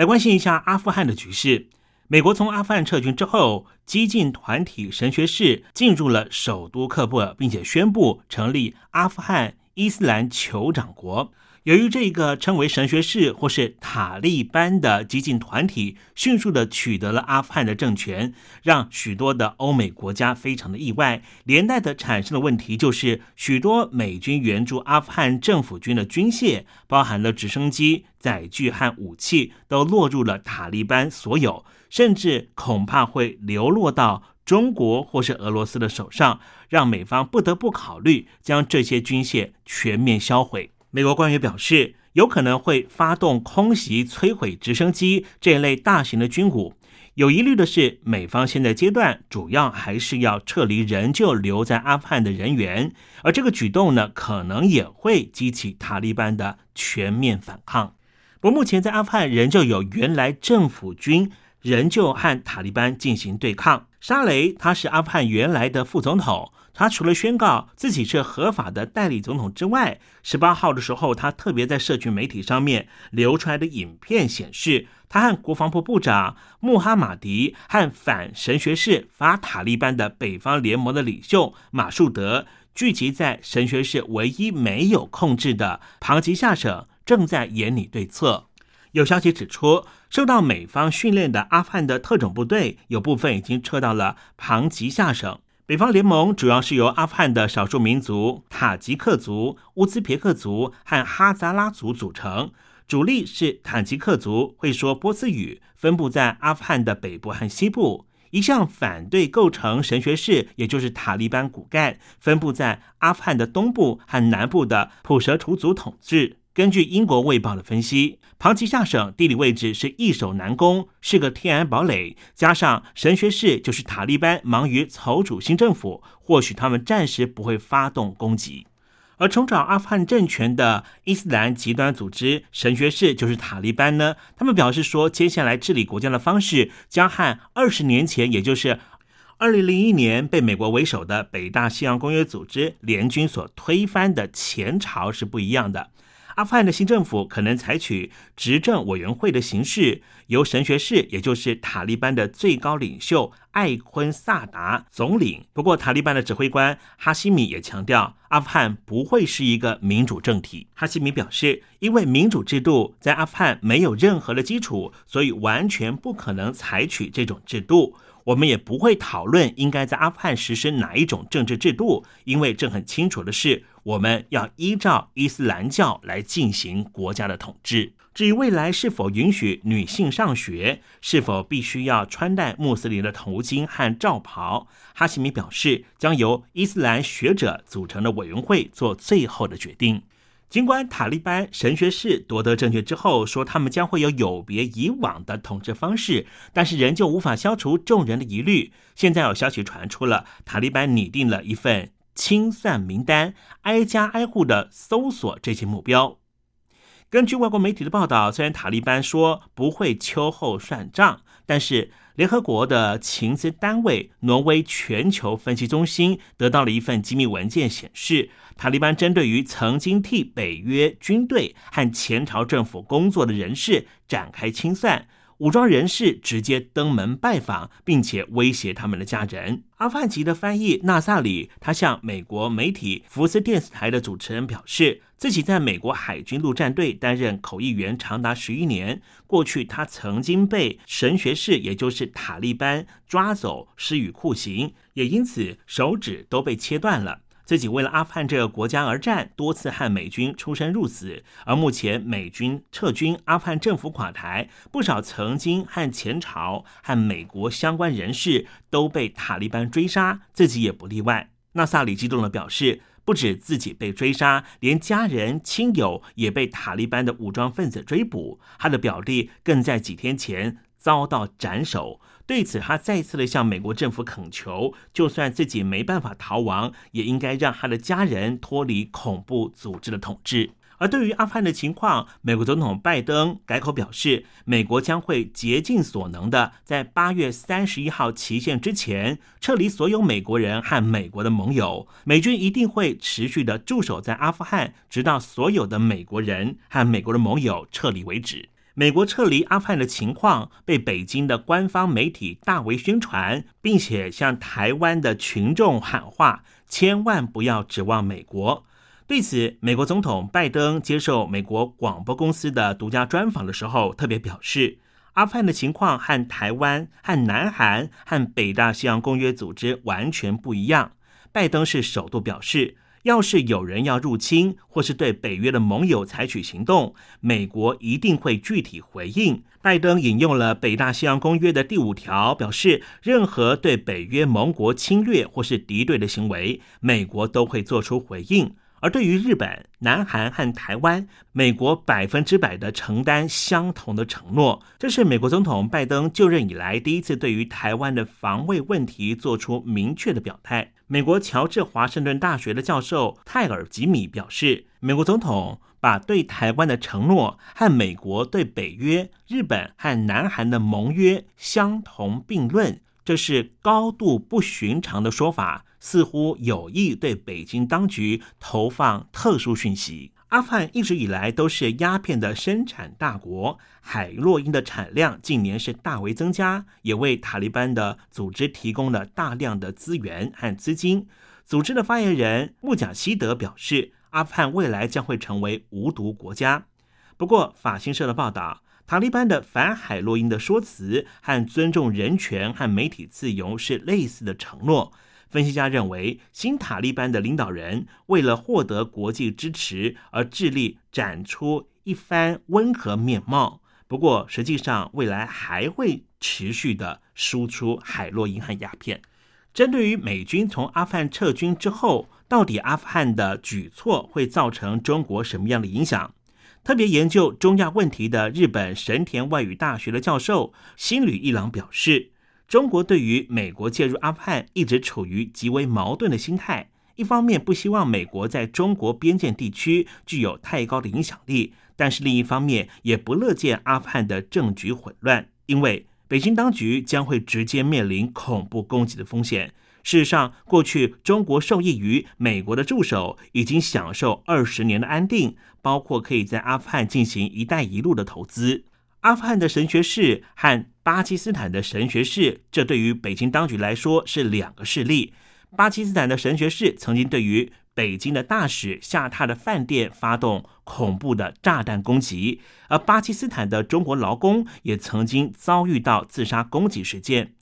来关心一下阿富汗的局势。美国从阿富汗撤军之后，激进团体神学士进入了首都喀布尔，并且宣布成立阿富汗伊斯兰酋长国。由于这个称为神学士或是塔利班的激进团体迅速的取得了阿富汗的政权，让许多的欧美国家非常的意外，连带的产生的问题就是许多美军援助阿富汗政府军的军械，包含了直升机、载具和武器，都落入了塔利班所有，甚至恐怕会流落到中国或是俄罗斯的手上，让美方不得不考虑将这些军械全面销毁。美国官员表示，有可能会发动空袭摧毁直升机这一类大型的军武。有疑虑的是，美方现在阶段主要还是要撤离仍旧留在阿富汗的人员，而这个举动呢，可能也会激起塔利班的全面反抗。不过，目前在阿富汗仍旧有原来政府军仍旧和塔利班进行对抗。沙雷他是阿富汗原来的副总统。他除了宣告自己是合法的代理总统之外，十八号的时候，他特别在社群媒体上面流出来的影片显示，他和国防部部长穆哈马迪和反神学士法塔利班的北方联盟的领袖马树德聚集在神学士唯一没有控制的庞吉下省，正在研拟对策。有消息指出，受到美方训练的阿富汗的特种部队有部分已经撤到了庞吉下省。北方联盟主要是由阿富汗的少数民族塔吉克族、乌兹别克族和哈扎拉族组成，主力是塔吉克族，会说波斯语，分布在阿富汗的北部和西部。一向反对构成神学士，也就是塔利班骨干，分布在阿富汗的东部和南部的普什图族统治。根据英国《卫报》的分析，庞吉下省地理位置是易守难攻，是个天然堡垒。加上神学士就是塔利班忙于筹组新政府，或许他们暂时不会发动攻击。而重掌阿富汗政权的伊斯兰极端组织神学士就是塔利班呢？他们表示说，接下来治理国家的方式将和二十年前，也就是二零零一年被美国为首的北大西洋公约组织联军所推翻的前朝是不一样的。阿富汗的新政府可能采取执政委员会的形式，由神学士，也就是塔利班的最高领袖艾昆萨达总领。不过，塔利班的指挥官哈希米也强调，阿富汗不会是一个民主政体。哈希米表示，因为民主制度在阿富汗没有任何的基础，所以完全不可能采取这种制度。我们也不会讨论应该在阿富汗实施哪一种政治制度，因为这很清楚的是，我们要依照伊斯兰教来进行国家的统治。至于未来是否允许女性上学，是否必须要穿戴穆斯林的头巾和罩袍，哈希米表示，将由伊斯兰学者组成的委员会做最后的决定。尽管塔利班神学士夺得政权之后说他们将会有有别以往的统治方式，但是仍旧无法消除众人的疑虑。现在有消息传出了，塔利班拟定了一份清算名单，挨家挨户的搜索这些目标。根据外国媒体的报道，虽然塔利班说不会秋后算账，但是。联合国的情资单位挪威全球分析中心得到了一份机密文件，显示塔利班针对于曾经替北约军队和前朝政府工作的人士展开清算。武装人士直接登门拜访，并且威胁他们的家人。阿富汗籍的翻译纳萨里，他向美国媒体福斯电视台的主持人表示，自己在美国海军陆战队担任口译员长达十一年。过去，他曾经被神学士，也就是塔利班抓走，施予酷刑，也因此手指都被切断了。自己为了阿富汗这个国家而战，多次和美军出生入死。而目前美军撤军，阿富汗政府垮台，不少曾经和前朝和美国相关人士都被塔利班追杀，自己也不例外。纳萨里激动地表示，不止自己被追杀，连家人亲友也被塔利班的武装分子追捕。他的表弟更在几天前遭到斩首。对此，他再次的向美国政府恳求，就算自己没办法逃亡，也应该让他的家人脱离恐怖组织的统治。而对于阿富汗的情况，美国总统拜登改口表示，美国将会竭尽所能的在八月三十一号期限之前撤离所有美国人和美国的盟友。美军一定会持续的驻守在阿富汗，直到所有的美国人和美国的盟友撤离为止。美国撤离阿富汗的情况被北京的官方媒体大为宣传，并且向台湾的群众喊话：千万不要指望美国。对此，美国总统拜登接受美国广播公司的独家专访的时候，特别表示，阿富汗的情况和台湾、和南韩、和北大西洋公约组织完全不一样。拜登是首度表示，要是有人要入侵或是对北约的盟友采取行动，美国一定会具体回应。拜登引用了北大西洋公约的第五条，表示任何对北约盟国侵略或是敌对的行为，美国都会做出回应。而对于日本、南韩和台湾，美国百分之百的承担相同的承诺。这是美国总统拜登就任以来第一次对于台湾的防卫问题做出明确的表态。美国乔治华盛顿大学的教授泰尔吉米表示，美国总统把对台湾的承诺和美国对北约、日本和南韩的盟约相同并论，这是高度不寻常的说法。似乎有意对北京当局投放特殊讯息。阿富汗一直以来都是鸦片的生产大国，海洛因的产量近年是大为增加，也为塔利班的组织提供了大量的资源和资金。组织的发言人穆贾希德表示，阿富汗未来将会成为无毒国家。不过，法新社的报道，塔利班的反海洛因的说辞和尊重人权和媒体自由是类似的承诺。分析家认为，新塔利班的领导人为了获得国际支持而致力展出一番温和面貌。不过，实际上未来还会持续的输出海洛因和鸦片。针对于美军从阿富汗撤军之后，到底阿富汗的举措会造成中国什么样的影响？特别研究中亚问题的日本神田外语大学的教授新吕一郎表示。中国对于美国介入阿富汗一直处于极为矛盾的心态，一方面不希望美国在中国边境地区具有太高的影响力，但是另一方面也不乐见阿富汗的政局混乱，因为北京当局将会直接面临恐怖攻击的风险。事实上，过去中国受益于美国的驻守，已经享受二十年的安定，包括可以在阿富汗进行“一带一路”的投资。阿富汗的神学士和巴基斯坦的神学士，这对于北京当局来说是两个势力。巴基斯坦的神学士曾经对于北京的大使下榻的饭店发动恐怖的炸弹攻击，而巴基斯坦的中国劳工也曾经遭遇到自杀攻击事件。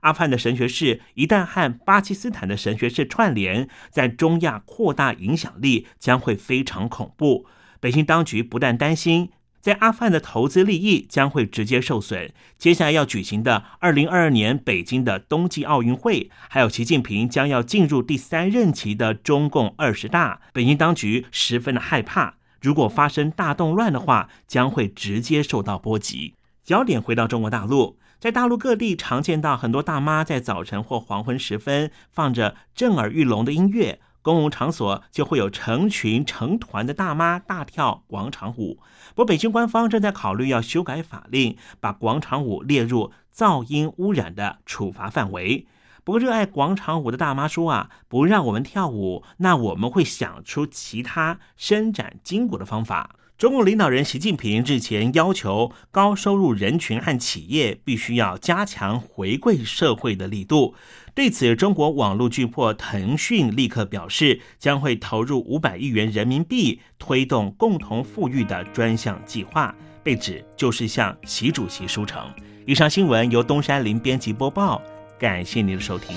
阿富汗的神学士一旦和巴基斯坦的神学士串联，在中亚扩大影响力将会非常恐怖。北京当局不但担心。在阿富汗的投资利益将会直接受损。接下来要举行的二零二二年北京的冬季奥运会，还有习近平将要进入第三任期的中共二十大，北京当局十分的害怕，如果发生大动乱的话，将会直接受到波及。焦点回到中国大陆，在大陆各地常见到很多大妈在早晨或黄昏时分放着震耳欲聋的音乐。公共场所就会有成群成团的大妈大跳广场舞。不过，北京官方正在考虑要修改法令，把广场舞列入噪音污染的处罚范围。不过，热爱广场舞的大妈说啊，不让我们跳舞，那我们会想出其他伸展筋骨的方法。中共领导人习近平日前要求高收入人群和企业必须要加强回馈社会的力度。对此，中国网络巨擘腾讯立刻表示，将会投入五百亿元人民币推动共同富裕的专项计划，被指就是向习主席书成。以上新闻由东山林编辑播报，感谢您的收听。